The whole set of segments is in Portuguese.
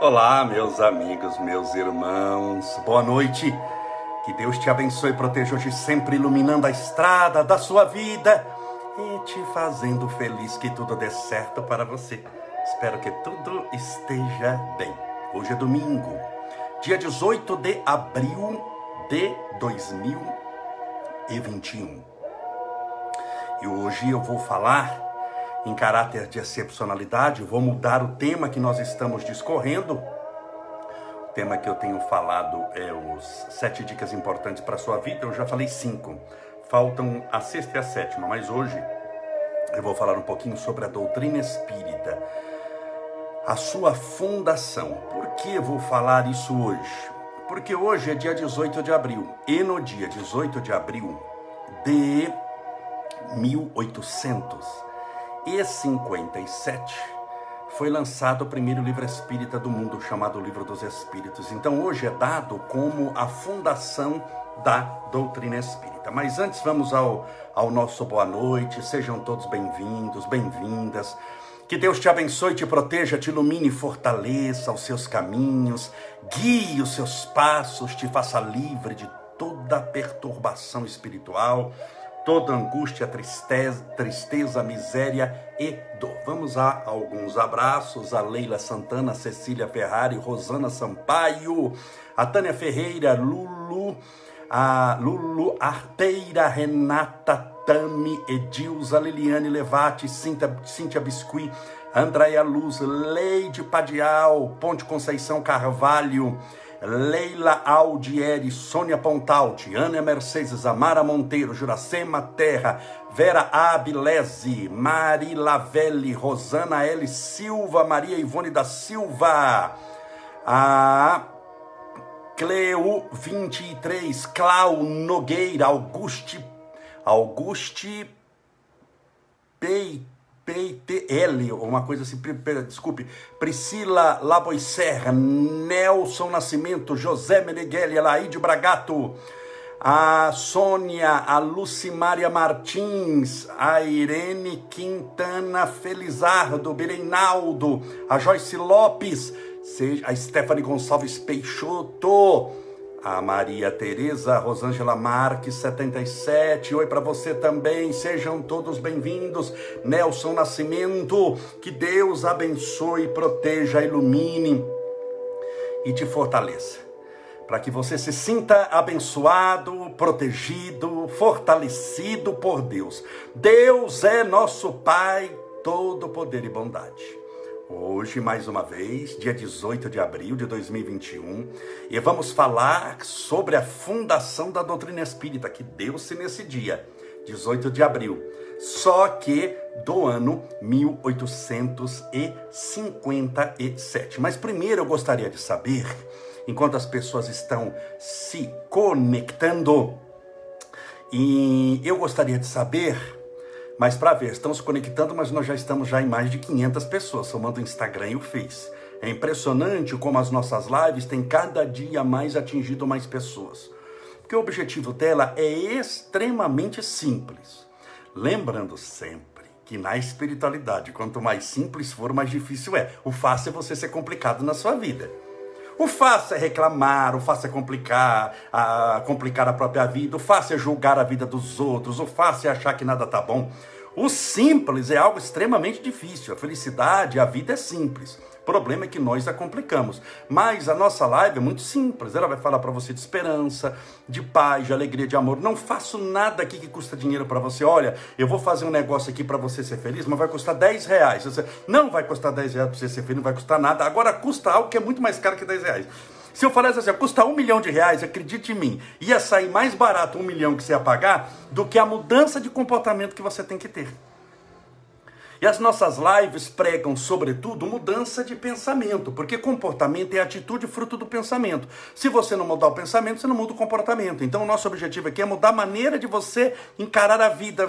Olá, meus amigos, meus irmãos, boa noite. Que Deus te abençoe e proteja hoje sempre, iluminando a estrada da sua vida e te fazendo feliz. Que tudo dê certo para você. Espero que tudo esteja bem. Hoje é domingo, dia 18 de abril de 2021. E hoje eu vou falar em caráter de excepcionalidade, vou mudar o tema que nós estamos discorrendo. O tema que eu tenho falado é os sete dicas importantes para a sua vida. Eu já falei cinco. Faltam a sexta e a sétima, mas hoje eu vou falar um pouquinho sobre a doutrina espírita, a sua fundação. Por que vou falar isso hoje? Porque hoje é dia 18 de abril e no dia 18 de abril de 1800 e 57 foi lançado o primeiro livro espírita do mundo, chamado Livro dos Espíritos. Então hoje é dado como a fundação da doutrina espírita. Mas antes vamos ao, ao nosso boa noite, sejam todos bem-vindos, bem-vindas. Que Deus te abençoe, te proteja, te ilumine fortaleça os seus caminhos, guie os seus passos, te faça livre de toda perturbação espiritual toda angústia, tristeza, tristeza, miséria e dor. Vamos a alguns abraços a Leila Santana, Cecília Ferrari, Rosana Sampaio, a Tânia Ferreira, Lulu, a Lulu Arteira, Renata Tami, Edilza, Liliane Levati, Cíntia, Cíntia Biscuit, Andréia Luz, Leide Padial, Ponte Conceição Carvalho, Leila Aldieri, Sônia Pontalti, Ana Mercedes, Amara Monteiro, Juracema Terra, Vera Abilese, Mari Lavelli, Rosana L. Silva, Maria Ivone da Silva, a Cleo 23, Clau Nogueira, Auguste, Auguste Peito, PTL, uma coisa assim, desculpe, Priscila Laboisserra, Nelson Nascimento, José Meneghelli, Elaide Bragato, a Sônia, a Lucimária Martins, a Irene Quintana Felizardo, Bereinaldo, a Joyce Lopes, a Stephanie Gonçalves Peixoto, a Maria Tereza Rosângela Marques 77. Oi para você também. Sejam todos bem-vindos. Nelson Nascimento, que Deus abençoe, proteja, ilumine e te fortaleça. Para que você se sinta abençoado, protegido, fortalecido por Deus. Deus é nosso Pai, todo poder e bondade. Hoje, mais uma vez, dia 18 de abril de 2021, e vamos falar sobre a fundação da doutrina espírita que deu-se nesse dia, 18 de abril, só que do ano 1857. Mas primeiro eu gostaria de saber, enquanto as pessoas estão se conectando, e eu gostaria de saber mas para ver, estão se conectando, mas nós já estamos já em mais de 500 pessoas, somando o Instagram e o Face. É impressionante como as nossas lives têm cada dia mais atingido mais pessoas. Porque o objetivo dela é extremamente simples. Lembrando sempre que na espiritualidade, quanto mais simples for, mais difícil é. O fácil é você ser complicado na sua vida. O fácil é reclamar, o fácil é complicar, a, complicar a própria vida, o fácil é julgar a vida dos outros, o fácil é achar que nada tá bom. O simples é algo extremamente difícil. A felicidade, a vida é simples. O problema é que nós a complicamos. Mas a nossa live é muito simples. Ela vai falar para você de esperança, de paz, de alegria, de amor. Não faço nada aqui que custa dinheiro para você. Olha, eu vou fazer um negócio aqui para você ser feliz, mas vai custar 10 reais. Você, não vai custar 10 reais para você ser feliz, não vai custar nada. Agora custa algo que é muito mais caro que 10 reais. Se eu falasse assim, custa um milhão de reais, acredite em mim, ia sair mais barato um milhão que você ia pagar do que a mudança de comportamento que você tem que ter. E as nossas lives pregam, sobretudo, mudança de pensamento, porque comportamento é atitude fruto do pensamento. Se você não mudar o pensamento, você não muda o comportamento. Então, o nosso objetivo aqui é mudar a maneira de você encarar a vida.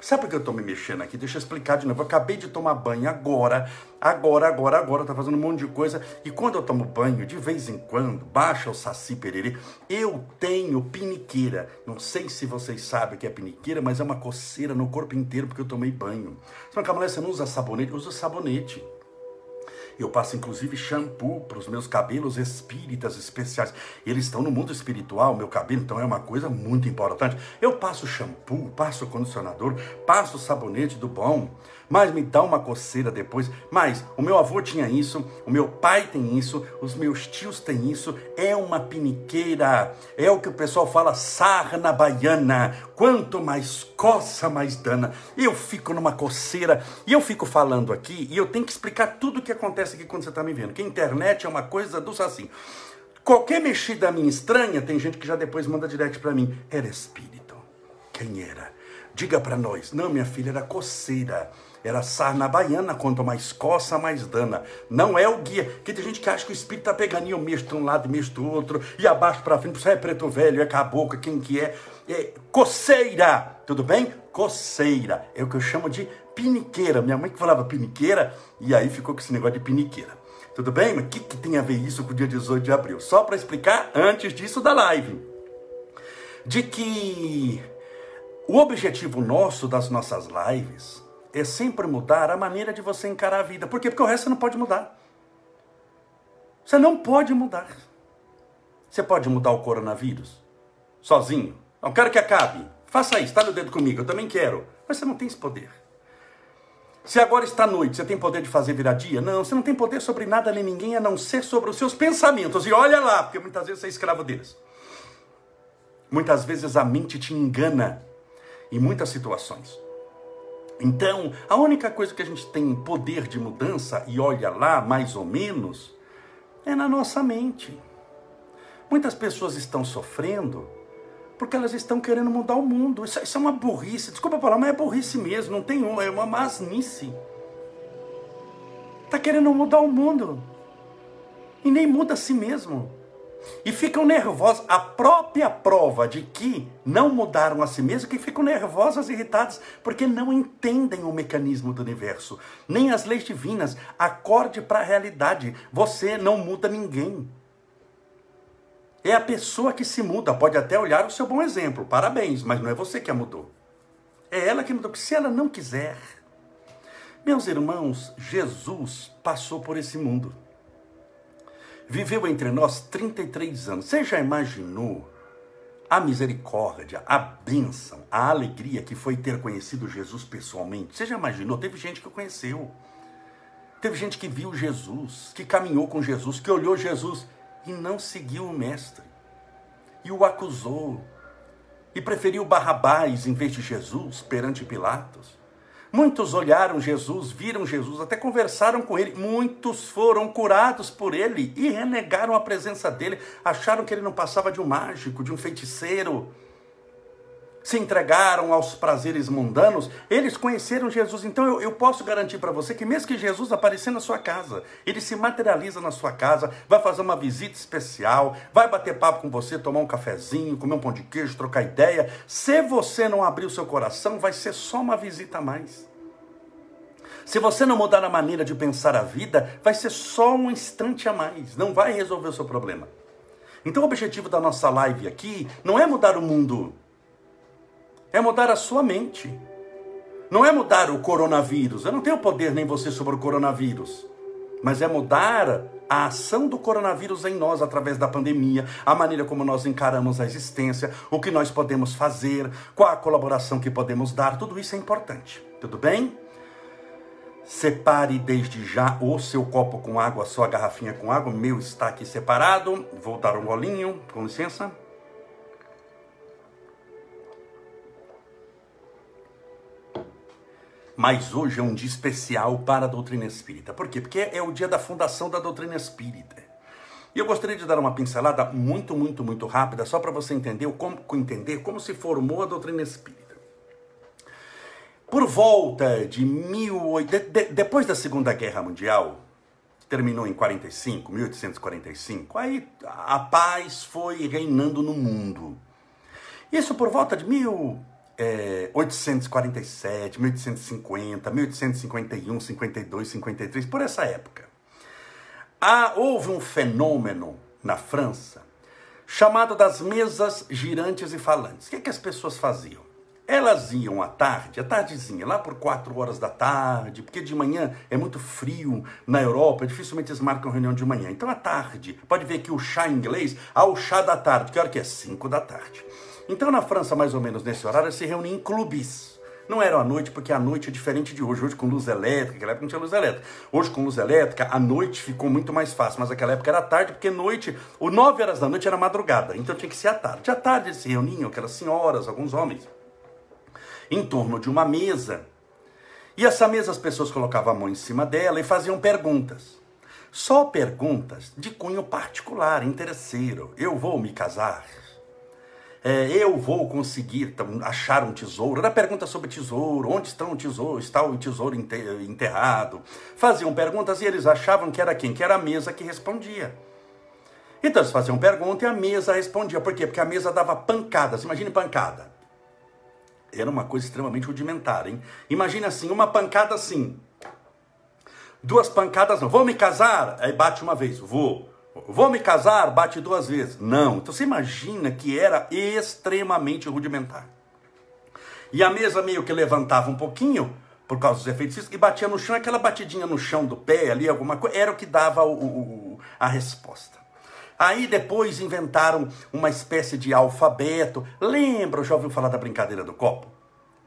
Sabe por que eu estou me mexendo aqui? Deixa eu explicar de novo. Eu acabei de tomar banho agora, agora, agora, agora, tá fazendo um monte de coisa. E quando eu tomo banho, de vez em quando, baixa o saci pererê, eu tenho piniqueira. Não sei se vocês sabem o que é piniqueira, mas é uma coceira no corpo inteiro porque eu tomei banho. Você não, você não usa sabonete? Usa sabonete. Eu passo inclusive shampoo para os meus cabelos espíritas especiais. Eles estão no mundo espiritual, meu cabelo, então é uma coisa muito importante. Eu passo shampoo, passo condicionador, passo sabonete do bom, mas me dá uma coceira depois. Mas o meu avô tinha isso, o meu pai tem isso, os meus tios têm isso. É uma piniqueira, é o que o pessoal fala sarna baiana. Quanto mais coça, mais dana. Eu fico numa coceira e eu fico falando aqui e eu tenho que explicar tudo o que acontece aqui quando você está me vendo. Que a internet é uma coisa do assim. Qualquer mexida minha estranha, tem gente que já depois manda direct para mim. Era espírito. Quem era? Diga para nós. Não, minha filha, era coceira. Era sarna baiana, quanto mais coça, mais dana. Não é o guia. Porque tem gente que acha que o espírito tá eu mexo de um lado e mexo do outro, e abaixo para frente, isso é preto velho, é caboclo, quem que é? É coceira, tudo bem? Coceira. É o que eu chamo de piniqueira. Minha mãe que falava piniqueira, e aí ficou com esse negócio de piniqueira. Tudo bem? Mas o que, que tem a ver isso com o dia 18 de abril? Só para explicar antes disso da live. De que o objetivo nosso das nossas lives é sempre mudar a maneira de você encarar a vida. Por quê? Porque o resto você não pode mudar. Você não pode mudar. Você pode mudar o coronavírus sozinho. Não quero que acabe. Faça isso, está no dedo comigo, eu também quero. Mas você não tem esse poder. Se agora está noite, você tem poder de fazer virar dia? Não, você não tem poder sobre nada nem ninguém a não ser sobre os seus pensamentos. E olha lá, porque muitas vezes você é escravo deles. Muitas vezes a mente te engana em muitas situações. Então, a única coisa que a gente tem poder de mudança, e olha lá, mais ou menos, é na nossa mente. Muitas pessoas estão sofrendo porque elas estão querendo mudar o mundo. Isso, isso é uma burrice. Desculpa falar, mas é burrice mesmo. Não tem é uma masnice. Está querendo mudar o mundo. E nem muda a si mesmo e ficam nervosos. A própria prova de que não mudaram a si mesmos, que ficam nervosas e irritadas, porque não entendem o mecanismo do universo, nem as leis divinas. Acorde para a realidade. Você não muda ninguém. É a pessoa que se muda. Pode até olhar o seu bom exemplo. Parabéns, mas não é você que a mudou. É ela que mudou. Se ela não quiser. Meus irmãos, Jesus passou por esse mundo viveu entre nós 33 anos. Você já imaginou a misericórdia, a bênção, a alegria que foi ter conhecido Jesus pessoalmente? Você já imaginou? Teve gente que o conheceu. Teve gente que viu Jesus, que caminhou com Jesus, que olhou Jesus e não seguiu o mestre. E o acusou. E preferiu Barrabás em vez de Jesus perante Pilatos. Muitos olharam Jesus, viram Jesus, até conversaram com ele. Muitos foram curados por ele e renegaram a presença dele. Acharam que ele não passava de um mágico, de um feiticeiro. Se entregaram aos prazeres mundanos. Eles conheceram Jesus. Então eu, eu posso garantir para você que, mesmo que Jesus aparecer na sua casa, ele se materializa na sua casa, vai fazer uma visita especial, vai bater papo com você, tomar um cafezinho, comer um pão de queijo, trocar ideia. Se você não abrir o seu coração, vai ser só uma visita a mais. Se você não mudar a maneira de pensar a vida, vai ser só um instante a mais, não vai resolver o seu problema. Então o objetivo da nossa live aqui não é mudar o mundo, é mudar a sua mente. Não é mudar o coronavírus, eu não tenho poder nem você sobre o coronavírus, mas é mudar a ação do coronavírus em nós através da pandemia, a maneira como nós encaramos a existência, o que nós podemos fazer, qual a colaboração que podemos dar, tudo isso é importante. Tudo bem? Separe desde já o seu copo com água, a sua garrafinha com água. Meu está aqui separado. Vou dar um golinho, com licença. Mas hoje é um dia especial para a doutrina espírita. Por quê? Porque é o dia da fundação da doutrina espírita. E eu gostaria de dar uma pincelada muito, muito, muito rápida, só para você entender como, entender como se formou a doutrina espírita. Por volta de mil, de, de, depois da Segunda Guerra Mundial, terminou em 45, 1845, aí a paz foi reinando no mundo. Isso por volta de 1847, 1850, 1851, 52, 53, por essa época. Ah, houve um fenômeno na França chamado das mesas girantes e falantes. O que, é que as pessoas faziam? Elas iam à tarde, à tardezinha, lá por quatro horas da tarde, porque de manhã é muito frio na Europa, dificilmente eles marcam reunião de manhã. Então à tarde, pode ver que o chá em inglês, há o chá da tarde, que hora que é? Cinco da tarde. Então na França, mais ou menos nesse horário, se reúnem em clubes. Não era à noite, porque a noite é diferente de hoje. Hoje com luz elétrica, naquela época não tinha luz elétrica. Hoje com luz elétrica, a noite ficou muito mais fácil, mas naquela época era tarde, porque noite, o 9 horas da noite era madrugada, então tinha que ser à tarde. À tarde eles se reuniam, aquelas senhoras, alguns homens, em torno de uma mesa. E essa mesa as pessoas colocavam a mão em cima dela e faziam perguntas. Só perguntas de cunho particular, interesseiro. Eu vou me casar? é, eu vou conseguir achar um tesouro. Era pergunta sobre tesouro, onde está o tesouro, está o tesouro enterrado. Faziam perguntas e eles achavam que era quem? Que era a mesa que respondia. Então eles faziam pergunta e a mesa respondia. Por quê? Porque a mesa dava pancadas. Imagine pancada. Era uma coisa extremamente rudimentar, hein? Imagine assim, uma pancada assim. Duas pancadas não. Vou me casar? Aí bate uma vez. Vou. Vou me casar? Bate duas vezes. Não. Então você imagina que era extremamente rudimentar. E a mesa meio que levantava um pouquinho, por causa dos efeitos físicos, e batia no chão, aquela batidinha no chão do pé ali, alguma coisa, era o que dava o, o, a resposta. Aí depois inventaram uma espécie de alfabeto. Lembra, já ouviu falar da brincadeira do copo?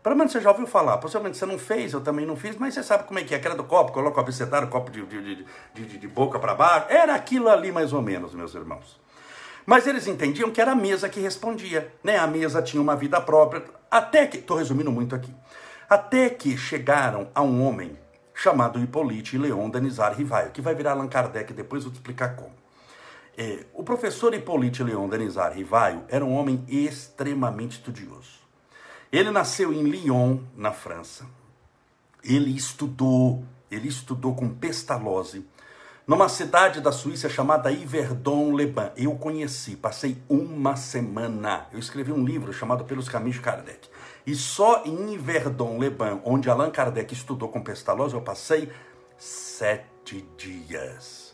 Pelo menos você já ouviu falar. Possivelmente você não fez, eu também não fiz, mas você sabe como é que é. Aquela do copo, coloca o abecedário, o copo de, de, de, de, boca para baixo. Era aquilo ali mais ou menos, meus irmãos. Mas eles entendiam que era a mesa que respondia. Né? A mesa tinha uma vida própria. Até que, estou resumindo muito aqui, até que chegaram a um homem chamado Hippolyte Leon Denizar Rivaio, que vai virar Allan Kardec, depois vou te explicar como. É, o professor Hippolyte Leon Denizar Rivaio era um homem extremamente estudioso. Ele nasceu em Lyon, na França. Ele estudou, ele estudou com Pestalozzi, numa cidade da Suíça chamada Yverdon-les-Bains. Eu conheci, passei uma semana. Eu escrevi um livro chamado Pelos Caminhos de Kardec. E só em Yverdon-les-Bains, onde Allan Kardec estudou com Pestalozzi, eu passei sete dias.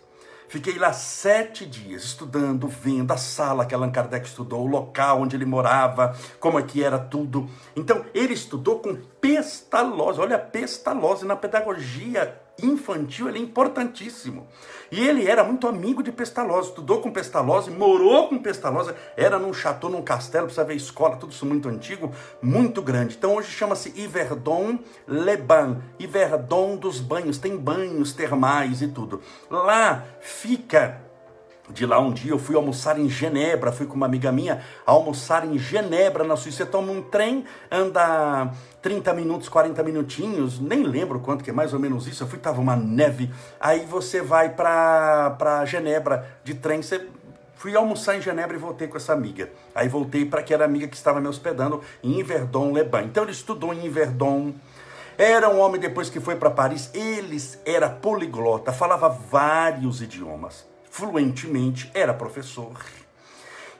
Fiquei lá sete dias estudando, vendo a sala que Allan Kardec estudou, o local onde ele morava, como é que era tudo. Então, ele estudou com Pestalozzi. Olha, Pestalozzi na pedagogia infantil, ele é importantíssimo. E ele era muito amigo de Pestalozzi, estudou com Pestalozzi, morou com Pestalozzi, era num chateau, num castelo, precisa ver escola, tudo isso muito antigo, muito grande. Então hoje chama-se Yverdon Le Bain, Yverdon dos banhos, tem banhos termais e tudo. Lá fica de lá um dia eu fui almoçar em Genebra, fui com uma amiga minha almoçar em Genebra, na Suíça. Você toma um trem, anda 30 minutos, 40 minutinhos, nem lembro quanto que é mais ou menos isso. Eu fui, tava uma neve. Aí você vai para Genebra de trem, você Fui almoçar em Genebra e voltei com essa amiga. Aí voltei para aquela amiga que estava me hospedando em Yverdon Leban. Então ele estudou em Yverdon. Era um homem depois que foi para Paris. Ele era poliglota, falava vários idiomas fluentemente, era professor.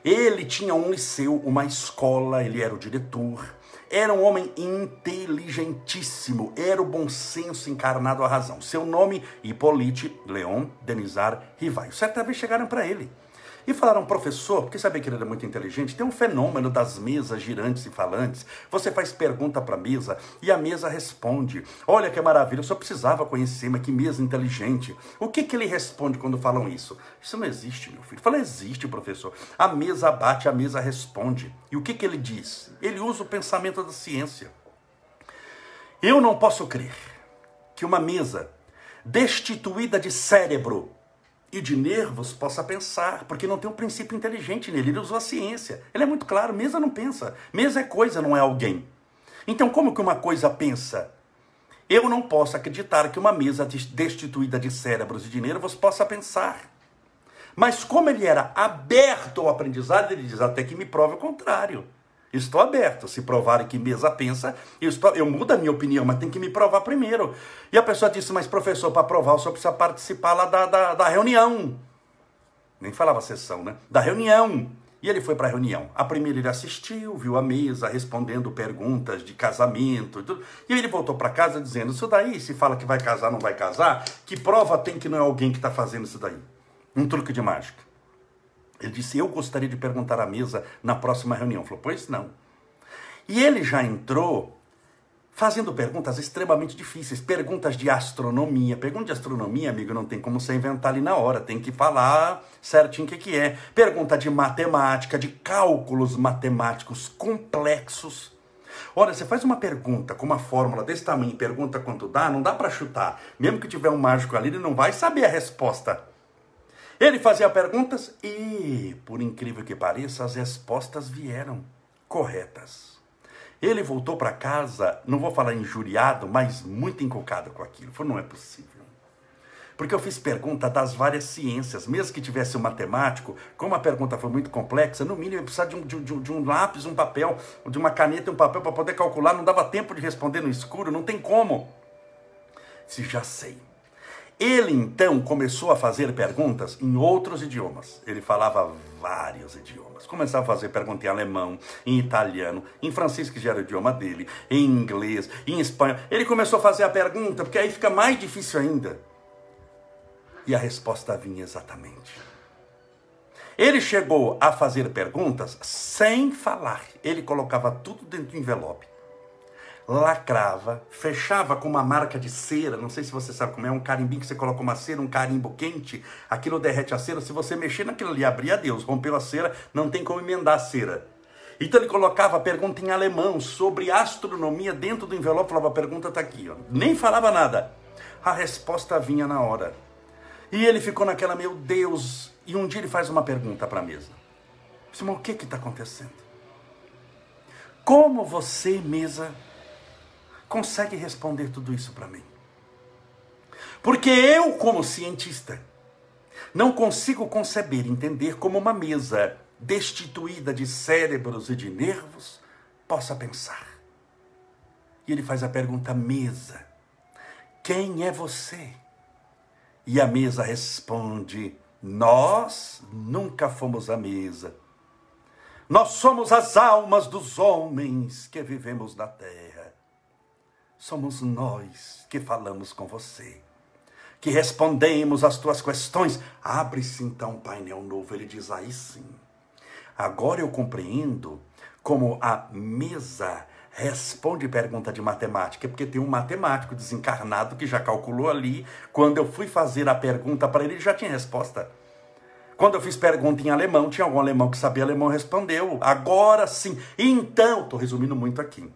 Ele tinha um liceu, uma escola, ele era o diretor. Era um homem inteligentíssimo, era o bom senso encarnado à razão. Seu nome, Hippolyte Leon Denizar Rivaio. Certa vez chegaram para ele e falaram, professor, porque sabia que ele era muito inteligente, tem um fenômeno das mesas girantes e falantes. Você faz pergunta para a mesa e a mesa responde. Olha que maravilha, eu só precisava conhecer, mas que mesa inteligente. O que, que ele responde quando falam isso? Isso não existe, meu filho. Fala, existe, professor. A mesa bate, a mesa responde. E o que, que ele diz? Ele usa o pensamento da ciência. Eu não posso crer que uma mesa destituída de cérebro e de nervos possa pensar, porque não tem um princípio inteligente nele. Ele usou a ciência. Ele é muito claro: mesa não pensa. Mesa é coisa, não é alguém. Então, como que uma coisa pensa? Eu não posso acreditar que uma mesa destituída de cérebros e de nervos possa pensar. Mas como ele era aberto ao aprendizado, ele diz até que me prove o contrário. Estou aberto. Se provarem que mesa pensa, eu, estou, eu mudo a minha opinião, mas tem que me provar primeiro. E a pessoa disse, mas professor, para provar, o senhor precisa participar lá da, da, da reunião. Nem falava sessão, né? Da reunião. E ele foi para a reunião. A primeira ele assistiu, viu a mesa, respondendo perguntas de casamento e tudo. E ele voltou para casa dizendo: Isso daí, se fala que vai casar, não vai casar, que prova tem que não é alguém que está fazendo isso daí? Um truque de mágica. Ele disse: Eu gostaria de perguntar à mesa na próxima reunião. Falou: Pois não. E ele já entrou fazendo perguntas extremamente difíceis, perguntas de astronomia. Pergunta de astronomia, amigo, não tem como você inventar ali na hora, tem que falar certinho o que, que é. Pergunta de matemática, de cálculos matemáticos complexos. Olha, você faz uma pergunta com uma fórmula desse tamanho, pergunta quanto dá, não dá para chutar. Mesmo que tiver um mágico ali, ele não vai saber a resposta. Ele fazia perguntas e, por incrível que pareça, as respostas vieram corretas. Ele voltou para casa, não vou falar injuriado, mas muito encucado com aquilo. Falou, não é possível. Porque eu fiz pergunta das várias ciências, mesmo que tivesse um matemático, como a pergunta foi muito complexa, no mínimo eu precisava de um, de, de um lápis, um papel, de uma caneta e um papel para poder calcular, não dava tempo de responder no escuro, não tem como. Se já sei. Ele então começou a fazer perguntas em outros idiomas. Ele falava vários idiomas. Começava a fazer pergunta em alemão, em italiano, em francês, que já era o idioma dele, em inglês, em espanhol. Ele começou a fazer a pergunta, porque aí fica mais difícil ainda. E a resposta vinha exatamente. Ele chegou a fazer perguntas sem falar. Ele colocava tudo dentro do envelope lacrava, fechava com uma marca de cera, não sei se você sabe como é, um carimbinho que você coloca uma cera, um carimbo quente, aquilo derrete a cera, se você mexer naquilo ali, abrir a Deus, rompeu a cera, não tem como emendar a cera. Então ele colocava a pergunta em alemão sobre astronomia dentro do envelope, falava, a pergunta está aqui, ó. nem falava nada. A resposta vinha na hora. E ele ficou naquela, meu Deus, e um dia ele faz uma pergunta para a mesa. Disse, o que está acontecendo? Como você, mesa, consegue responder tudo isso para mim? Porque eu, como cientista, não consigo conceber, entender como uma mesa destituída de cérebros e de nervos possa pensar. E ele faz a pergunta: mesa, quem é você? E a mesa responde: nós nunca fomos a mesa. Nós somos as almas dos homens que vivemos na terra somos nós que falamos com você, que respondemos às tuas questões. Abre-se então um painel novo. Ele diz: aí sim. Agora eu compreendo como a mesa responde pergunta de matemática, porque tem um matemático desencarnado que já calculou ali. Quando eu fui fazer a pergunta para ele, ele já tinha resposta. Quando eu fiz pergunta em alemão, tinha algum alemão que sabia alemão respondeu. Agora sim. Então, estou resumindo muito aqui.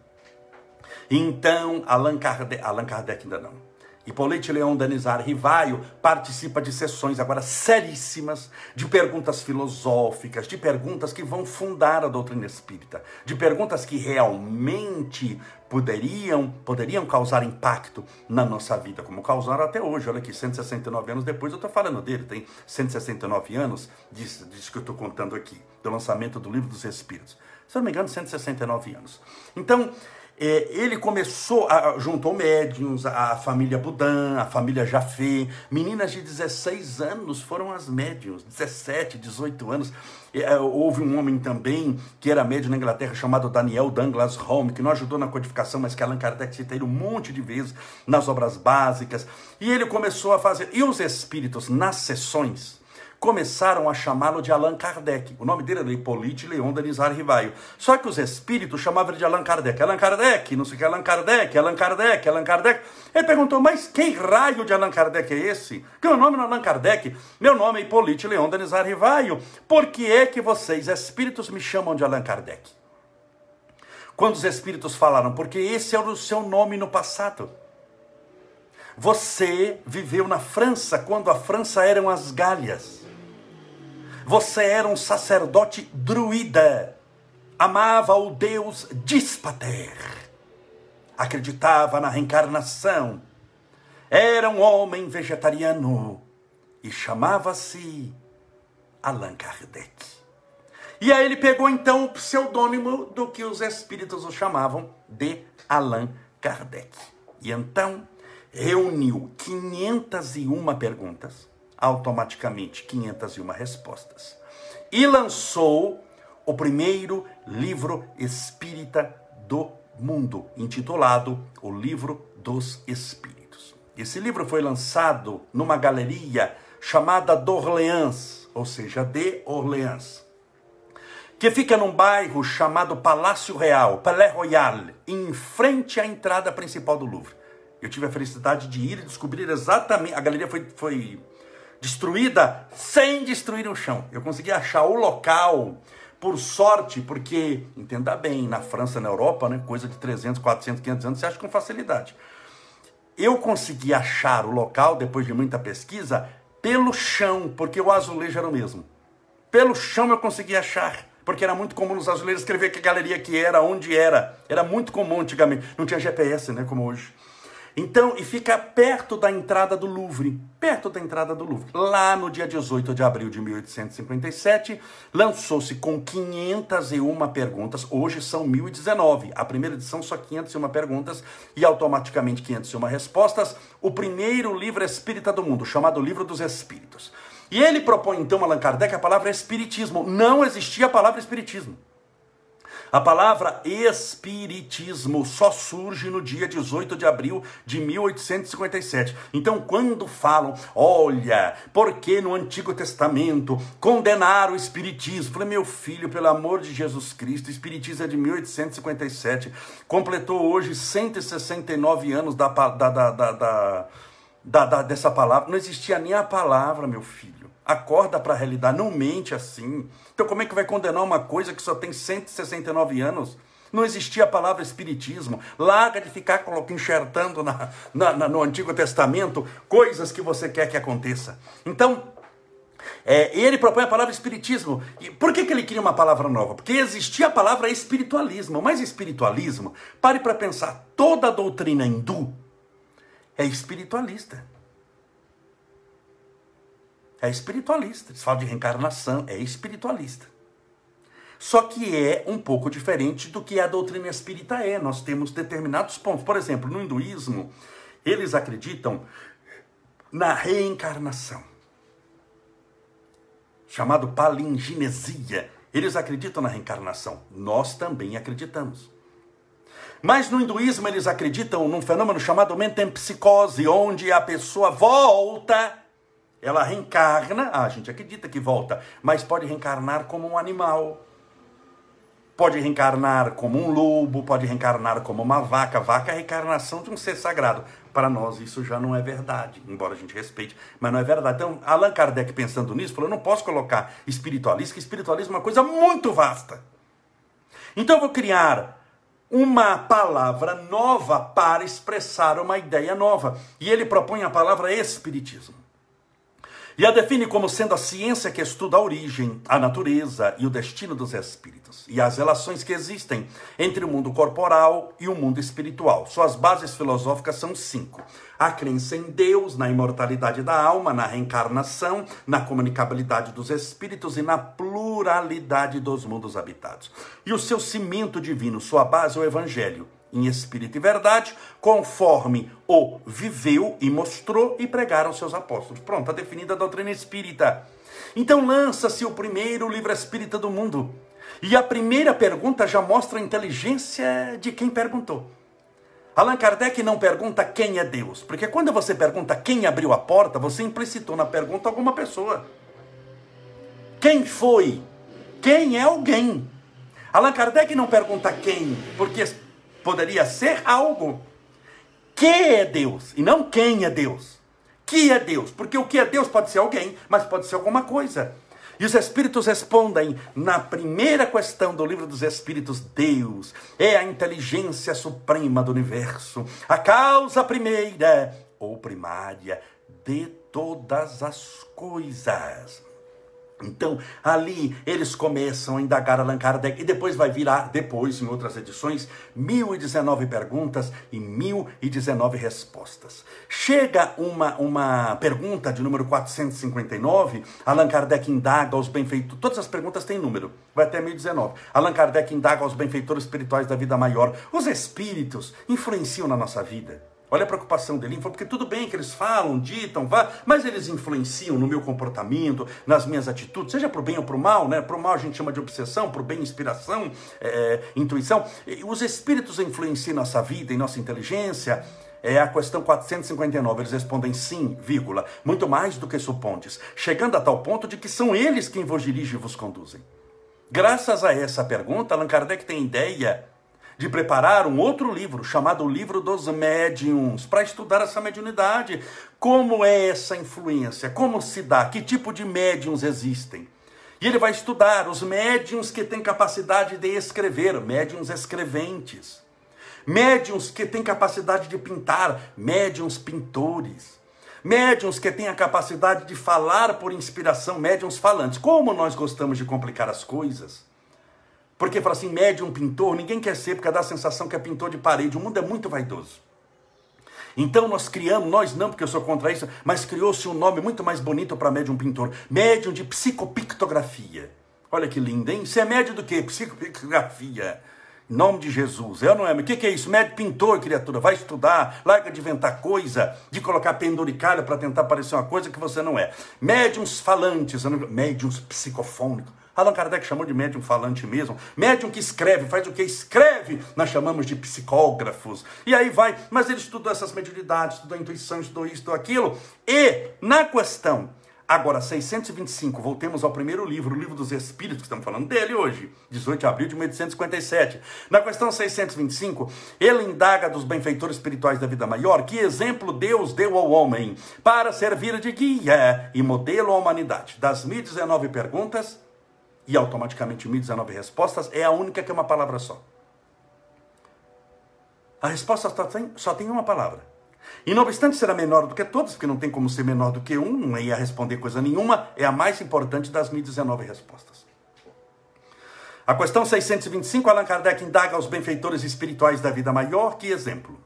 Então, Allan Kardec, Allan Kardec ainda não. Hipólite Leão Danizar Rivaio participa de sessões agora seríssimas de perguntas filosóficas, de perguntas que vão fundar a doutrina espírita, de perguntas que realmente poderiam, poderiam causar impacto na nossa vida, como causaram até hoje. Olha aqui, 169 anos depois eu estou falando dele, tem 169 anos disso, disso que eu estou contando aqui, do lançamento do Livro dos Espíritos. Se não me engano, 169 anos. Então, ele começou, a, juntou médiums, a, família Budan, a família Jafé, meninas de 16 anos foram as médiums, 17, 18 anos. É, houve um homem também que era médium na Inglaterra chamado Daniel Douglas Home, que não ajudou na codificação, mas que Allan Kardec cita ele um monte de vezes nas obras básicas. E ele começou a fazer. E os espíritos, nas sessões, começaram a chamá-lo de Allan Kardec. O nome dele era Hippolyte Leon Denisar Rivaio. Só que os espíritos chamavam ele de Allan Kardec. Allan Kardec, não sei o que, Allan Kardec, Allan Kardec, Allan Kardec. Ele perguntou, mas quem raio de Allan Kardec é esse? Que meu nome não é Allan Kardec, meu nome é Hippolyte Leon Denisar Rivaio. Por que é que vocês, espíritos, me chamam de Allan Kardec? Quando os espíritos falaram, porque esse era o seu nome no passado. Você viveu na França quando a França eram as Galhas. Você era um sacerdote druida. Amava o deus Dispater. Acreditava na reencarnação. Era um homem vegetariano e chamava-se Allan Kardec. E aí ele pegou então o pseudônimo do que os espíritos o chamavam de Allan Kardec. E então reuniu 501 perguntas automaticamente 501 respostas. E lançou o primeiro livro espírita do mundo, intitulado O Livro dos Espíritos. Esse livro foi lançado numa galeria chamada d'Orléans, ou seja, de Orleans. que fica num bairro chamado Palácio Real, Palais Royal, em frente à entrada principal do Louvre. Eu tive a felicidade de ir e descobrir exatamente. A galeria foi, foi destruída sem destruir o chão. Eu consegui achar o local, por sorte, porque, entenda bem, na França, na Europa, né, coisa de 300, 400, 500 anos, você acha com facilidade. Eu consegui achar o local, depois de muita pesquisa, pelo chão, porque o azulejo era o mesmo. Pelo chão eu consegui achar, porque era muito comum nos azulejos escrever que galeria que era, onde era. Era muito comum antigamente. Não tinha GPS, né, como hoje. Então, e fica perto da entrada do Louvre, perto da entrada do Louvre. Lá no dia 18 de abril de 1857, lançou-se com 501 perguntas, hoje são 1019. A primeira edição só 501 perguntas e automaticamente 501 respostas, o primeiro livro espírita do mundo, chamado Livro dos Espíritos. E ele propõe então Allan Kardec a palavra espiritismo. Não existia a palavra espiritismo. A palavra espiritismo só surge no dia 18 de abril de 1857. Então, quando falam, olha, porque no Antigo Testamento condenaram o espiritismo? falei, meu filho, pelo amor de Jesus Cristo, espiritismo é de 1857, completou hoje 169 anos da, da, da, da, da, da dessa palavra. Não existia nem a palavra, meu filho. Acorda para a realidade, não mente assim. Então, como é que vai condenar uma coisa que só tem 169 anos? Não existia a palavra espiritismo. Larga de ficar enxertando na, na, na, no Antigo Testamento coisas que você quer que aconteça. Então, é, ele propõe a palavra espiritismo. E por que, que ele queria uma palavra nova? Porque existia a palavra espiritualismo. Mas espiritualismo, pare para pensar, toda a doutrina hindu é espiritualista. É espiritualista. Eles falam de reencarnação, é espiritualista. Só que é um pouco diferente do que a doutrina espírita é. Nós temos determinados pontos. Por exemplo, no hinduísmo, eles acreditam na reencarnação. Chamado palinginesia. Eles acreditam na reencarnação. Nós também acreditamos. Mas no hinduísmo eles acreditam num fenômeno chamado metempsicose, onde a pessoa volta ela reencarna, ah, a gente acredita que volta, mas pode reencarnar como um animal. Pode reencarnar como um lobo, pode reencarnar como uma vaca. Vaca é a reencarnação de um ser sagrado. Para nós isso já não é verdade, embora a gente respeite, mas não é verdade. Então, Allan Kardec pensando nisso, falou: eu não posso colocar espiritualista, que espiritualismo é uma coisa muito vasta. Então eu vou criar uma palavra nova para expressar uma ideia nova. E ele propõe a palavra espiritismo. E a define como sendo a ciência que estuda a origem, a natureza e o destino dos espíritos, e as relações que existem entre o mundo corporal e o mundo espiritual. Suas bases filosóficas são cinco: a crença em Deus, na imortalidade da alma, na reencarnação, na comunicabilidade dos espíritos e na pluralidade dos mundos habitados. E o seu cimento divino, sua base é o evangelho em espírito e verdade, conforme o viveu e mostrou e pregaram seus apóstolos. Pronto, está definida a doutrina espírita. Então lança-se o primeiro livro espírita do mundo. E a primeira pergunta já mostra a inteligência de quem perguntou. Allan Kardec não pergunta quem é Deus, porque quando você pergunta quem abriu a porta, você implicitou na pergunta alguma pessoa. Quem foi? Quem é alguém? Allan Kardec não pergunta quem, porque poderia ser algo. Que é Deus e não quem é Deus. Que é Deus? Porque o que é Deus pode ser alguém, mas pode ser alguma coisa. E os Espíritos respondem na primeira questão do livro dos Espíritos: Deus é a inteligência suprema do universo, a causa primeira ou primária de todas as coisas. Então, ali eles começam a indagar Allan Kardec e depois vai virar, depois, em outras edições, 1019 perguntas e 1019 respostas. Chega uma, uma pergunta de número 459, Allan Kardec indaga aos benfeitores, todas as perguntas têm número, vai até 1019. Allan Kardec indaga aos benfeitores espirituais da vida maior. Os espíritos influenciam na nossa vida. Olha a preocupação dele, porque tudo bem que eles falam, ditam, vá, mas eles influenciam no meu comportamento, nas minhas atitudes, seja para o bem ou para o mal, né? Para o mal a gente chama de obsessão, para o bem inspiração, é, intuição. Os espíritos influenciam nossa vida e nossa inteligência. É a questão 459, eles respondem sim, vírgula, muito mais do que supondes, chegando a tal ponto de que são eles quem vos dirigem e vos conduzem. Graças a essa pergunta, Allan Kardec tem ideia de preparar um outro livro chamado o Livro dos Médiuns para estudar essa mediunidade. Como é essa influência? Como se dá? Que tipo de médiums existem? E ele vai estudar os médiums que têm capacidade de escrever, médiums escreventes. Médiums que têm capacidade de pintar, médiums pintores. Médiums que têm a capacidade de falar por inspiração, médiums falantes. Como nós gostamos de complicar as coisas. Porque fala assim, médium pintor, ninguém quer ser porque dá a sensação que é pintor de parede. O mundo é muito vaidoso. Então nós criamos, nós não, porque eu sou contra isso, mas criou-se um nome muito mais bonito para médium pintor. Médium de psicopictografia. Olha que lindo, hein? Você é médium do quê? Psicopictografia. Em nome de Jesus. Eu não é. O que, que é isso? Médio pintor, criatura. Vai estudar, larga de inventar coisa, de colocar penduricalho para tentar parecer uma coisa que você não é. Médiums falantes, médiums psicofônicos. Allan Kardec chamou de médium falante mesmo. Médium que escreve, faz o que escreve, nós chamamos de psicógrafos. E aí vai, mas ele estudou essas mediunidades, estudou a intuição, estudou isso, estudou aquilo. E na questão Agora, 625, voltemos ao primeiro livro, o livro dos Espíritos, que estamos falando dele hoje, 18 de abril de 1857. Na questão 625, ele indaga dos benfeitores espirituais da vida maior que exemplo Deus deu ao homem para servir de guia e modelo à humanidade. Das 1019 perguntas, e automaticamente 1019 respostas, é a única que é uma palavra só. A resposta só tem, só tem uma palavra. E não obstante será menor do que todos, porque não tem como ser menor do que um, não ia responder coisa nenhuma, é a mais importante das 1019 respostas. A questão 625, Allan Kardec indaga aos benfeitores espirituais da vida maior, que exemplo?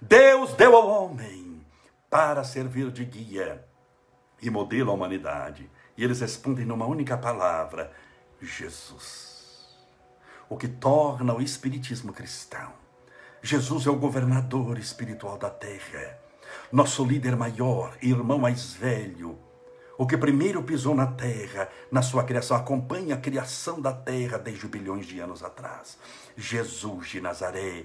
Deus deu ao homem para servir de guia e modelo à humanidade e eles respondem numa única palavra: Jesus. O que torna o Espiritismo cristão. Jesus é o governador espiritual da terra, nosso líder maior, irmão mais velho, o que primeiro pisou na terra, na sua criação, acompanha a criação da terra desde bilhões de anos atrás. Jesus de Nazaré.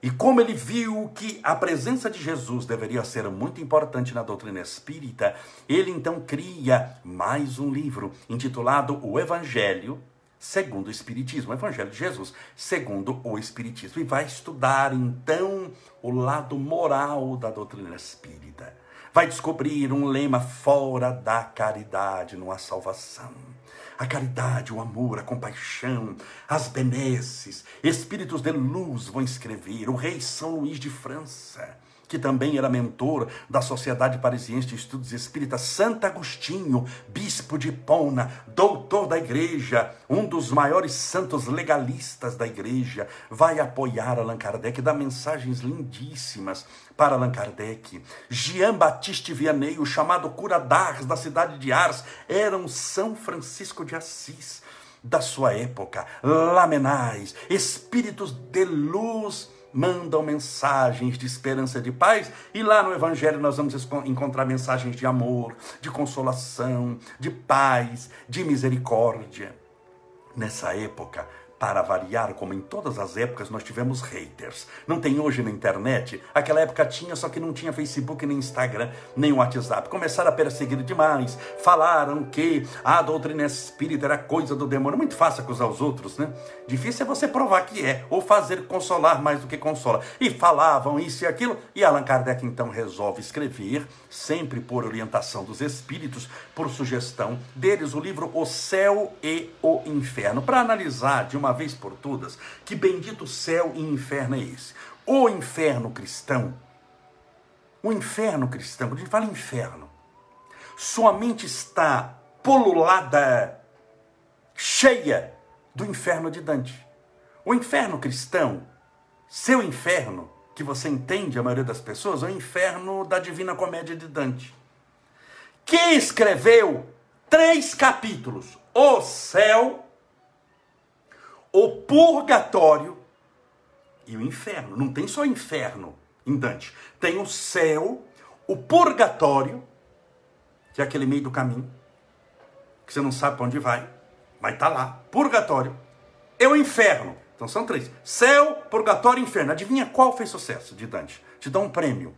E como ele viu que a presença de Jesus deveria ser muito importante na doutrina espírita, ele então cria mais um livro intitulado O Evangelho segundo o Espiritismo, o Evangelho de Jesus segundo o Espiritismo, e vai estudar então o lado moral da doutrina espírita. Vai descobrir um lema fora da caridade, não há salvação a caridade, o amor, a compaixão, as benesses, espíritos de luz vão escrever, o rei São Luís de França, que também era mentor da Sociedade Parisiense de Estudos Espíritas, Santo Agostinho, bispo de Pona, doutor da igreja, um dos maiores santos legalistas da igreja, vai apoiar Allan Kardec, dá mensagens lindíssimas para Allan Kardec. Jean Baptiste Vianney, o chamado cura d'Ars da cidade de Ars, era um São Francisco de Assis da sua época. Lamenais, espíritos de luz mandam mensagens de esperança e de paz, e lá no Evangelho nós vamos encontrar mensagens de amor, de consolação, de paz, de misericórdia. Nessa época, para variar, como em todas as épocas, nós tivemos haters. Não tem hoje na internet? Aquela época tinha, só que não tinha Facebook, nem Instagram, nem WhatsApp. Começaram a perseguir demais. Falaram que a doutrina espírita era coisa do demônio. Muito fácil acusar os outros, né? Difícil é você provar que é, ou fazer consolar mais do que consola. E falavam isso e aquilo. E Allan Kardec então resolve escrever, sempre por orientação dos espíritos, por sugestão deles, o livro O Céu e o Inferno, para analisar de uma vez por todas que bendito céu e inferno é esse. O inferno cristão, o inferno cristão, quando a gente fala inferno, sua mente está polulada, cheia do inferno de Dante. O inferno cristão, seu inferno, que você entende, a maioria das pessoas, é o inferno da Divina Comédia de Dante, que escreveu três capítulos: O céu o purgatório e o inferno. Não tem só inferno em Dante. Tem o céu, o purgatório, que é aquele meio do caminho, que você não sabe para onde vai, mas está lá. Purgatório. E o inferno. Então são três: céu, purgatório e inferno. Adivinha qual fez sucesso de Dante? Te dá um prêmio,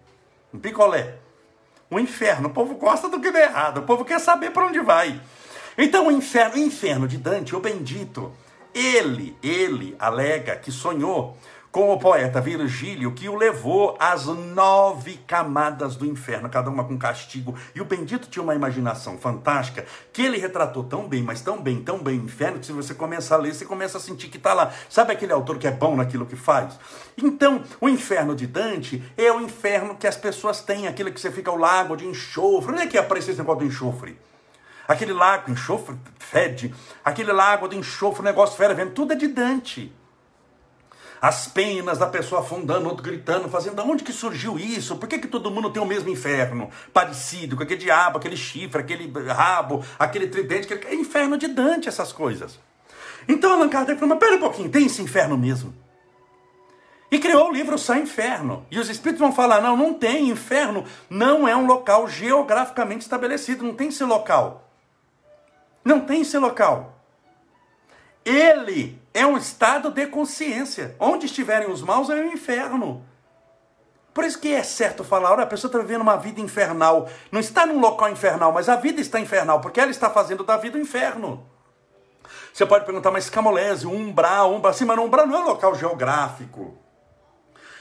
um picolé. O inferno. O povo gosta do que dá errado. O povo quer saber para onde vai. Então o inferno, o inferno de Dante, o bendito, ele, ele alega que sonhou com o poeta Virgílio, que o levou às nove camadas do inferno, cada uma com castigo. E o bendito tinha uma imaginação fantástica, que ele retratou tão bem, mas tão bem, tão bem o inferno, que se você começa a ler, você começa a sentir que está lá. Sabe aquele autor que é bom naquilo que faz? Então, o inferno de Dante é o inferno que as pessoas têm, aquilo que você fica o lago de enxofre. Onde é que apareceu esse negócio do enxofre? Aquele lago, enxofre, fede. Aquele lago de enxofre, o negócio fervendo, tudo é de Dante as penas da pessoa afundando, outro gritando, fazendo. Da onde que surgiu isso? Por que, que todo mundo tem o mesmo inferno? Parecido, com aquele diabo, aquele chifre, aquele rabo, aquele tridente. Aquele... É inferno de Dante, essas coisas. Então Allan Kardec falou: mas pera um pouquinho, tem esse inferno mesmo? E criou o livro Só Inferno. E os espíritos vão falar: não, não tem. Inferno não é um local geograficamente estabelecido, não tem esse local. Não tem esse local. Ele é um estado de consciência. Onde estiverem os maus é o inferno. Por isso que é certo falar, olha, a pessoa está vivendo uma vida infernal. Não está num local infernal, mas a vida está infernal, porque ela está fazendo da vida o um inferno. Você pode perguntar, mas Camolese, umbral, umbral, sim, mas no umbral não é um local geográfico.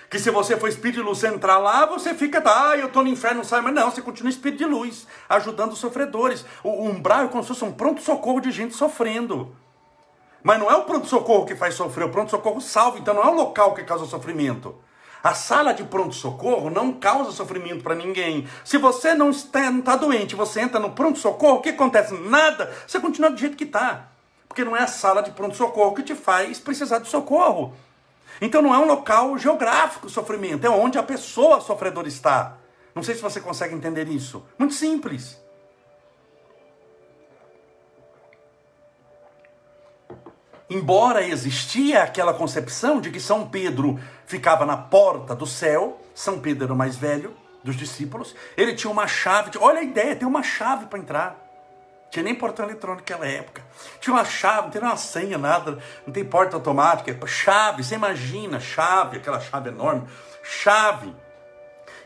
Que se você for espírito de luz entrar lá, você fica, ah, eu estou no inferno, não sai, mas não, você continua espírito de luz, ajudando os sofredores. O umbral é como se fosse um pronto-socorro de gente sofrendo. Mas não é o pronto-socorro que faz sofrer, o pronto-socorro salva, então não é o local que causa sofrimento. A sala de pronto-socorro não causa sofrimento para ninguém. Se você não está, não está doente, você entra no pronto-socorro, o que acontece? Nada. Você continua do jeito que está. Porque não é a sala de pronto-socorro que te faz precisar de socorro. Então não é um local geográfico o sofrimento, é onde a pessoa sofredora está. Não sei se você consegue entender isso. Muito simples. Embora existia aquela concepção de que São Pedro ficava na porta do céu, São Pedro era o mais velho dos discípulos, ele tinha uma chave, olha a ideia, tem uma chave para entrar. Tinha nem portão eletrônico naquela época. Tinha uma chave, não tem uma senha, nada, não tem porta automática, chave, você imagina, chave, aquela chave enorme, chave.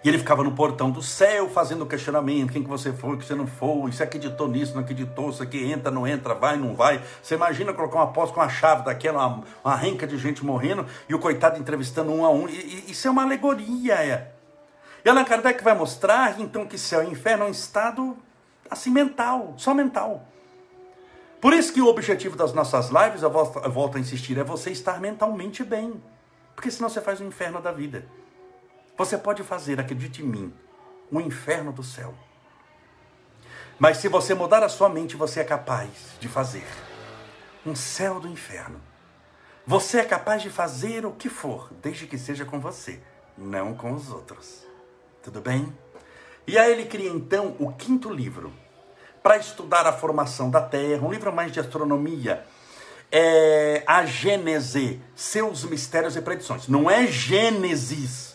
E ele ficava no portão do céu fazendo questionamento: quem que você foi, que você não foi, você acreditou nisso, não acreditou, isso aqui entra, não entra, vai, não vai. Você imagina colocar uma posse com uma chave daquela, uma, uma renca de gente morrendo e o coitado entrevistando um a um. E, e, isso é uma alegoria. É. E Allan Kardec vai mostrar então que céu e inferno é um estado assim mental, só mental. Por isso que o objetivo das nossas lives, eu volto, a insistir, é você estar mentalmente bem. Porque senão você faz o inferno da vida. Você pode fazer, acredite em mim, um inferno do céu. Mas se você mudar a sua mente, você é capaz de fazer um céu do inferno. Você é capaz de fazer o que for, desde que seja com você, não com os outros. Tudo bem? E aí ele cria então o quinto livro para estudar a formação da Terra, um livro mais de astronomia. É a Gênese, seus mistérios e predições. Não é Gênesis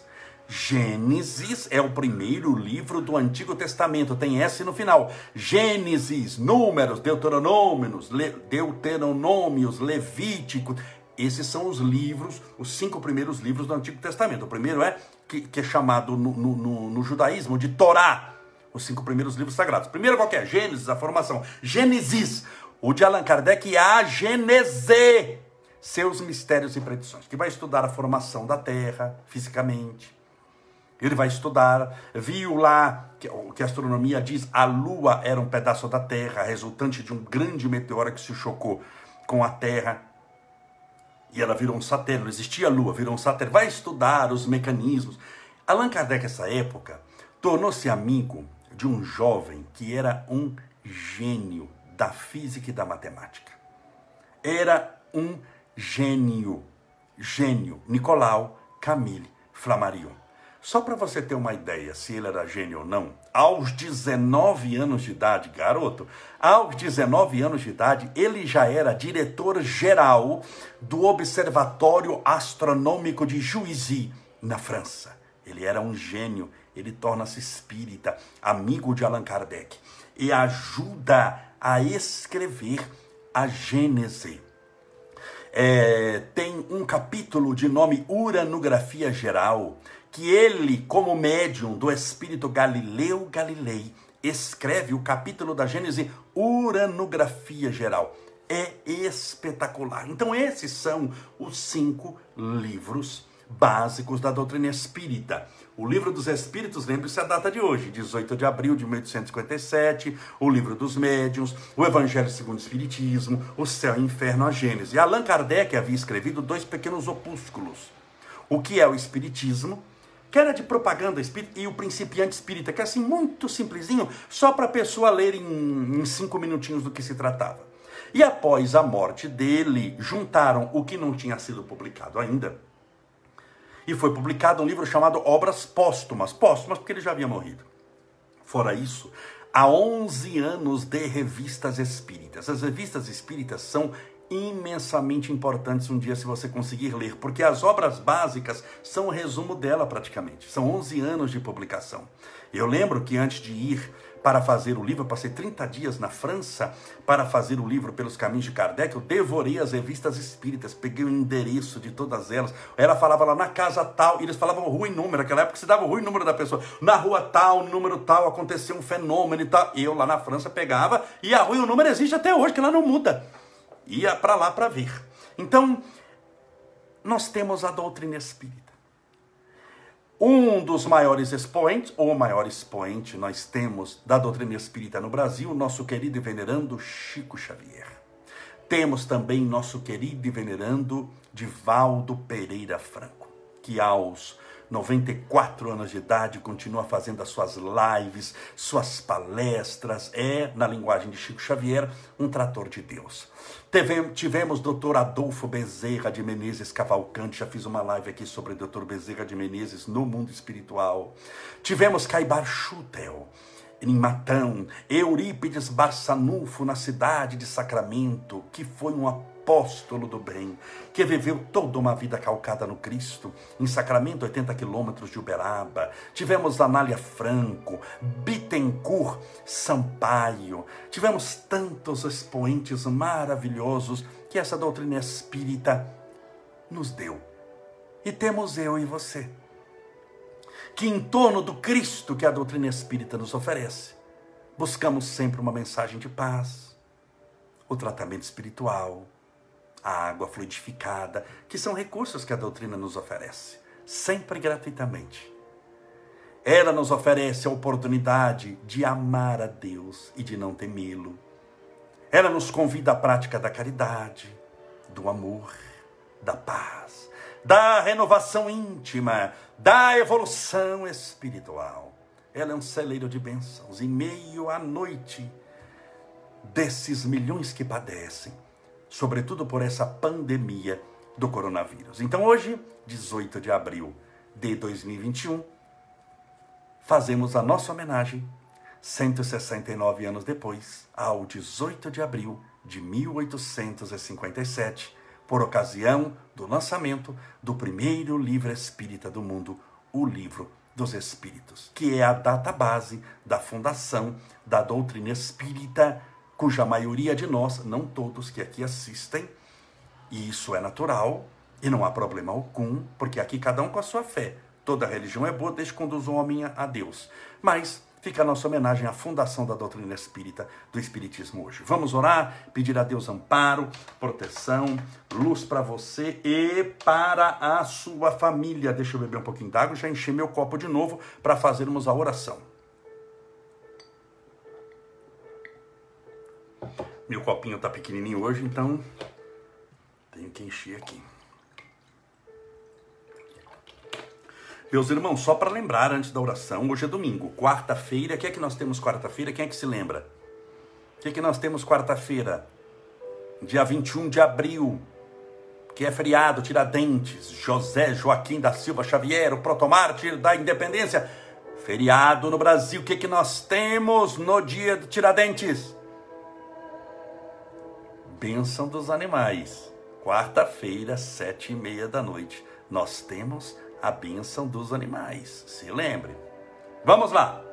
Gênesis é o primeiro livro do Antigo Testamento, tem S no final. Gênesis, Números, Deuteronômios, Le, Deuteronômios, Levítico. Esses são os livros, os cinco primeiros livros do Antigo Testamento. O primeiro é, que, que é chamado no, no, no, no, judaísmo de Torá, os cinco primeiros livros sagrados. Primeiro qual é? Gênesis, a formação. Gênesis, o de Allan Kardec, a Gênese, seus mistérios e predições, que vai estudar a formação da Terra, fisicamente ele vai estudar, viu lá que, que a astronomia diz a Lua era um pedaço da Terra, resultante de um grande meteoro que se chocou com a Terra. E ela virou um satélite, não existia a Lua, virou um satélite. Vai estudar os mecanismos. Allan Kardec, nessa época, tornou-se amigo de um jovem que era um gênio da física e da matemática. Era um gênio, gênio, Nicolau Camille Flammarion. Só para você ter uma ideia se ele era gênio ou não, aos 19 anos de idade, garoto, aos 19 anos de idade, ele já era diretor-geral do Observatório Astronômico de Juizy, na França. Ele era um gênio, ele torna-se espírita, amigo de Allan Kardec, e ajuda a escrever a Gênese. É, tem um capítulo de nome Uranografia Geral, que ele, como médium do espírito Galileu Galilei, escreve o capítulo da Gênese Uranografia Geral. É espetacular. Então, esses são os cinco livros básicos da doutrina espírita. O livro dos Espíritos, lembre-se a data de hoje, 18 de abril de 1857, o livro dos médiuns, o Evangelho segundo o Espiritismo, o Céu e o Inferno, a Gênese. Allan Kardec havia escrevido dois pequenos opúsculos. O que é o Espiritismo, que era de propaganda espírita, e o Principiante Espírita, que é assim muito simplesinho, só para a pessoa ler em, em cinco minutinhos do que se tratava. E após a morte dele, juntaram o que não tinha sido publicado ainda, e foi publicado um livro chamado Obras Póstumas. Póstumas porque ele já havia morrido. Fora isso, há 11 anos de revistas espíritas. As revistas espíritas são imensamente importantes um dia se você conseguir ler, porque as obras básicas são o resumo dela praticamente. São 11 anos de publicação. Eu lembro que antes de ir para fazer o livro, eu passei 30 dias na França para fazer o livro pelos caminhos de Kardec, eu devorei as revistas espíritas, peguei o endereço de todas elas. Ela falava lá na casa tal, e eles falavam rua e número, naquela época se dava rua e número da pessoa. Na rua tal, número tal, aconteceu um fenômeno e tal. Eu lá na França pegava, e a rua e o número existe até hoje, que ela não muda. Ia para lá para ver. Então, nós temos a doutrina espírita. Um dos maiores expoentes, ou maior expoente, nós temos da doutrina espírita no Brasil, nosso querido e venerando Chico Xavier. Temos também nosso querido e venerando Divaldo Pereira Franco, que aos 94 anos de idade continua fazendo as suas lives, suas palestras, é, na linguagem de Chico Xavier, um trator de Deus. Tivemos doutor Adolfo Bezerra de Menezes Cavalcante, já fiz uma live aqui sobre doutor Bezerra de Menezes no mundo espiritual. Tivemos Caibar Schutel, em Matão, Eurípides Barçanufo na cidade de Sacramento, que foi um apóstolo do bem, que viveu toda uma vida calcada no Cristo, em Sacramento, 80 quilômetros de Uberaba. Tivemos Anália Franco, Bittencourt Sampaio. Tivemos tantos expoentes maravilhosos que essa doutrina espírita nos deu. E temos eu e você, que em torno do Cristo que a doutrina espírita nos oferece, buscamos sempre uma mensagem de paz, o tratamento espiritual, a água fluidificada, que são recursos que a doutrina nos oferece, sempre gratuitamente. Ela nos oferece a oportunidade de amar a Deus e de não temê-lo. Ela nos convida à prática da caridade, do amor, da paz, da renovação íntima, da evolução espiritual. Ela é um celeiro de bênçãos em meio à noite desses milhões que padecem sobretudo por essa pandemia do coronavírus. Então, hoje, 18 de abril de 2021, fazemos a nossa homenagem 169 anos depois, ao 18 de abril de 1857, por ocasião do lançamento do primeiro livro espírita do mundo, o Livro dos Espíritos, que é a data base da fundação da doutrina espírita cuja maioria de nós, não todos que aqui assistem, e isso é natural e não há problema algum, porque aqui cada um com a sua fé. Toda religião é boa desde que conduz o homem a Deus. Mas fica a nossa homenagem à fundação da doutrina espírita, do Espiritismo hoje. Vamos orar, pedir a Deus amparo, proteção, luz para você e para a sua família. Deixa eu beber um pouquinho d'água, já enchi meu copo de novo para fazermos a oração. Meu copinho está pequenininho hoje, então tenho que encher aqui. Meus irmãos, só para lembrar antes da oração, hoje é domingo, quarta-feira. O que é que nós temos quarta-feira? Quem é que se lembra? O que é que nós temos quarta-feira? Dia 21 de abril, que é feriado, Tiradentes, José Joaquim da Silva Xavier, o protomártir da independência. Feriado no Brasil, o que é que nós temos no dia de Tiradentes? Bênção dos animais. Quarta-feira, sete e meia da noite, nós temos a bênção dos animais. Se lembre. Vamos lá.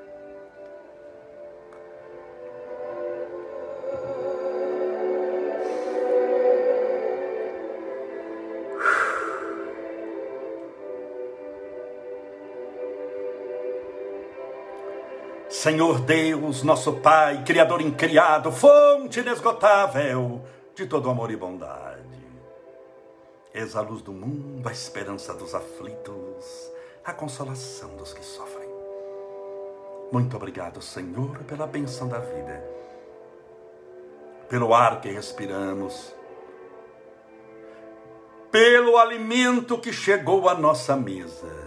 Senhor Deus, nosso Pai, Criador incriado, fonte inesgotável de todo amor e bondade. És a luz do mundo, a esperança dos aflitos, a consolação dos que sofrem. Muito obrigado, Senhor, pela benção da vida, pelo ar que respiramos, pelo alimento que chegou à nossa mesa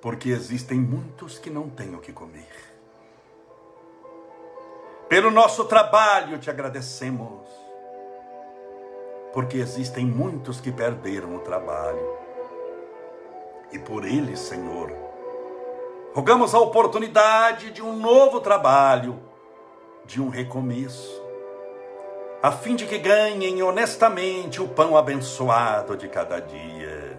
porque existem muitos que não têm o que comer. Pelo nosso trabalho te agradecemos, porque existem muitos que perderam o trabalho. E por eles, Senhor, rogamos a oportunidade de um novo trabalho, de um recomeço, a fim de que ganhem honestamente o pão abençoado de cada dia.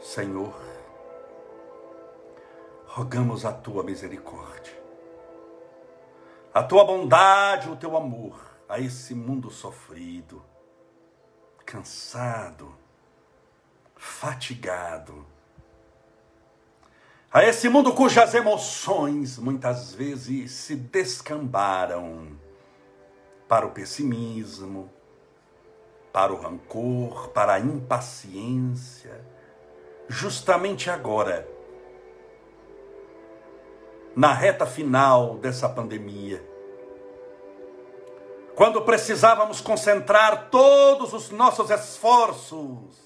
Senhor, rogamos a tua misericórdia, a tua bondade, o teu amor a esse mundo sofrido, cansado, fatigado, a esse mundo cujas emoções muitas vezes se descambaram para o pessimismo, para o rancor, para a impaciência. Justamente agora, na reta final dessa pandemia, quando precisávamos concentrar todos os nossos esforços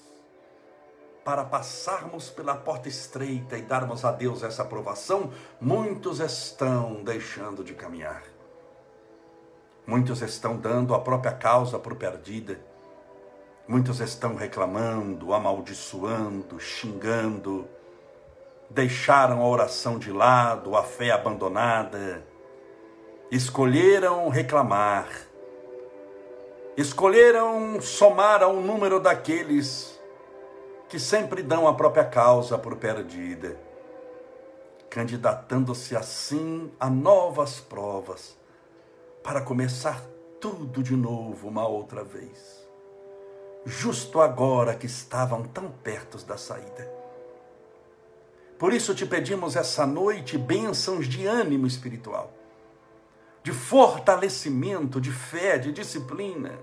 para passarmos pela porta estreita e darmos a Deus essa aprovação, muitos estão deixando de caminhar. Muitos estão dando a própria causa por perdida. Muitos estão reclamando, amaldiçoando, xingando, deixaram a oração de lado, a fé abandonada, escolheram reclamar, escolheram somar ao número daqueles que sempre dão a própria causa por perdida, candidatando-se assim a novas provas para começar tudo de novo uma outra vez justo agora que estavam tão perto da saída. Por isso te pedimos essa noite bênçãos de ânimo espiritual, de fortalecimento, de fé, de disciplina,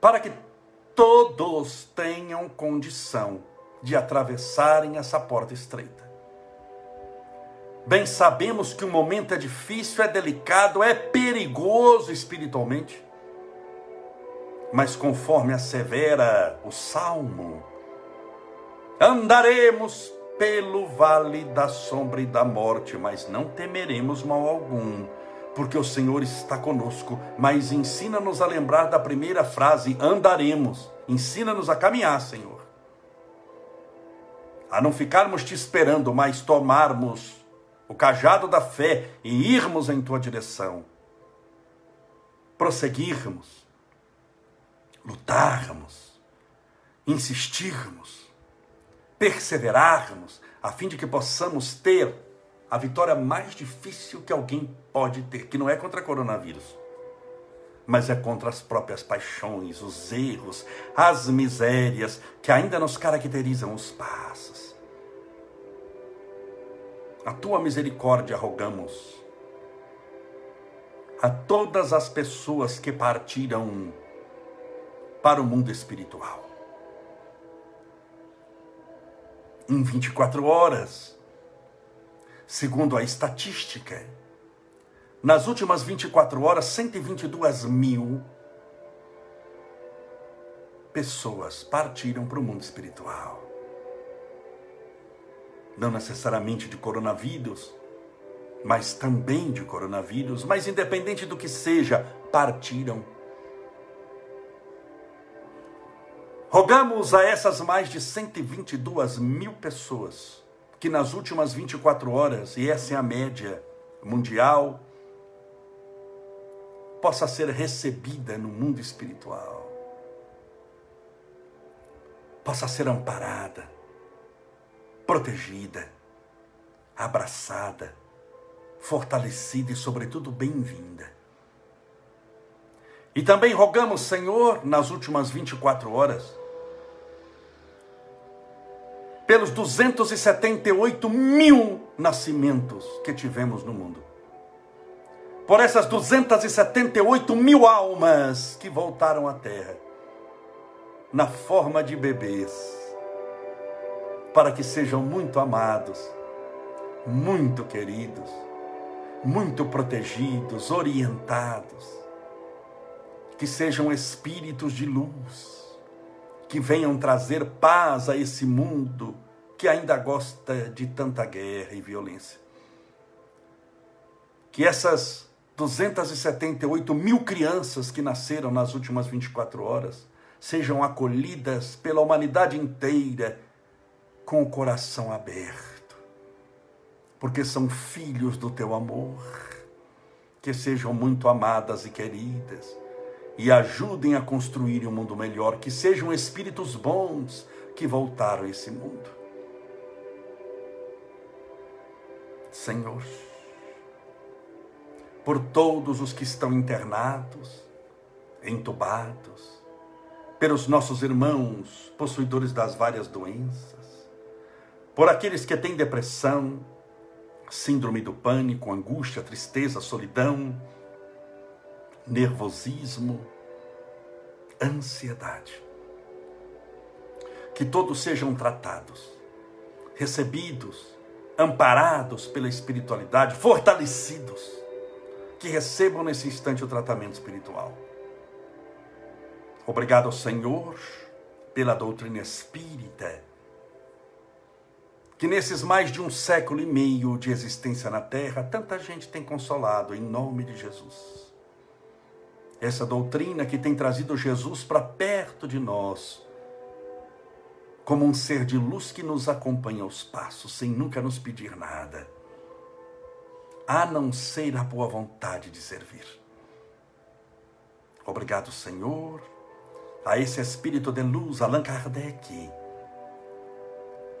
para que todos tenham condição de atravessarem essa porta estreita. Bem sabemos que o momento é difícil, é delicado, é perigoso espiritualmente mas conforme assevera o salmo, andaremos pelo vale da sombra e da morte, mas não temeremos mal algum, porque o Senhor está conosco. Mas ensina-nos a lembrar da primeira frase: andaremos. Ensina-nos a caminhar, Senhor. A não ficarmos te esperando, mas tomarmos o cajado da fé e irmos em tua direção. Prosseguirmos lutarmos, insistirmos, perseverarmos, a fim de que possamos ter a vitória mais difícil que alguém pode ter, que não é contra coronavírus, mas é contra as próprias paixões, os erros, as misérias que ainda nos caracterizam os passos. A tua misericórdia rogamos a todas as pessoas que partiram para o mundo espiritual. Em 24 horas, segundo a estatística, nas últimas 24 horas, 122 mil pessoas partiram para o mundo espiritual. Não necessariamente de coronavírus, mas também de coronavírus, mas independente do que seja, partiram Rogamos a essas mais de 122 mil pessoas que nas últimas 24 horas, e essa é a média mundial, possa ser recebida no mundo espiritual, possa ser amparada, protegida, abraçada, fortalecida e, sobretudo, bem-vinda. E também rogamos, Senhor, nas últimas 24 horas, pelos 278 mil nascimentos que tivemos no mundo. Por essas 278 mil almas que voltaram à Terra, na forma de bebês, para que sejam muito amados, muito queridos, muito protegidos, orientados, que sejam espíritos de luz que venham trazer paz a esse mundo que ainda gosta de tanta guerra e violência. Que essas 278 mil crianças que nasceram nas últimas 24 horas sejam acolhidas pela humanidade inteira com o coração aberto, porque são filhos do teu amor, que sejam muito amadas e queridas e ajudem a construir um mundo melhor, que sejam espíritos bons que voltaram a esse mundo. Senhor, por todos os que estão internados, entubados, pelos nossos irmãos possuidores das várias doenças, por aqueles que têm depressão, síndrome do pânico, angústia, tristeza, solidão, nervosismo, ansiedade. Que todos sejam tratados, recebidos, amparados pela espiritualidade, fortalecidos, que recebam nesse instante o tratamento espiritual. Obrigado, Senhor, pela doutrina espírita, que nesses mais de um século e meio de existência na Terra, tanta gente tem consolado em nome de Jesus essa doutrina que tem trazido Jesus para perto de nós, como um ser de luz que nos acompanha aos passos, sem nunca nos pedir nada, a não ser a boa vontade de servir. Obrigado, Senhor, a esse espírito de luz, Allan Kardec,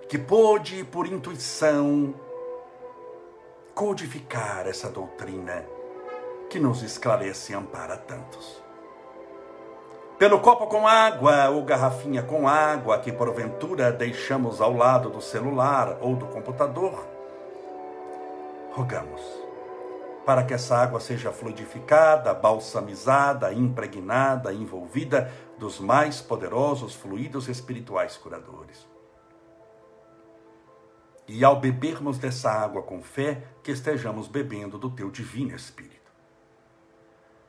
que pôde, por intuição, codificar essa doutrina que nos esclarece e ampara tantos. Pelo copo com água ou garrafinha com água que porventura deixamos ao lado do celular ou do computador, rogamos para que essa água seja fluidificada, balsamizada, impregnada, envolvida dos mais poderosos fluidos espirituais curadores. E ao bebermos dessa água com fé, que estejamos bebendo do teu divino Espírito.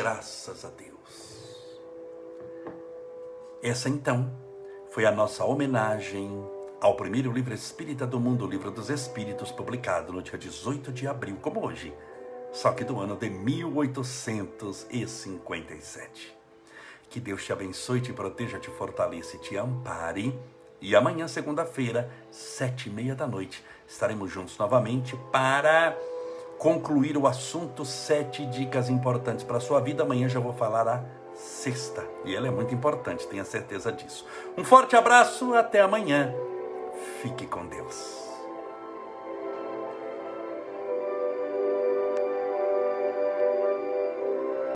Graças a Deus. Essa então foi a nossa homenagem ao primeiro livro espírita do mundo, o Livro dos Espíritos, publicado no dia 18 de abril, como hoje, só que do ano de 1857. Que Deus te abençoe, te proteja, te fortaleça e te ampare. E amanhã, segunda-feira, sete e meia da noite, estaremos juntos novamente para concluir o assunto sete dicas importantes para a sua vida. Amanhã já vou falar a sexta e ela é muito importante, tenha certeza disso. Um forte abraço, até amanhã. Fique com Deus.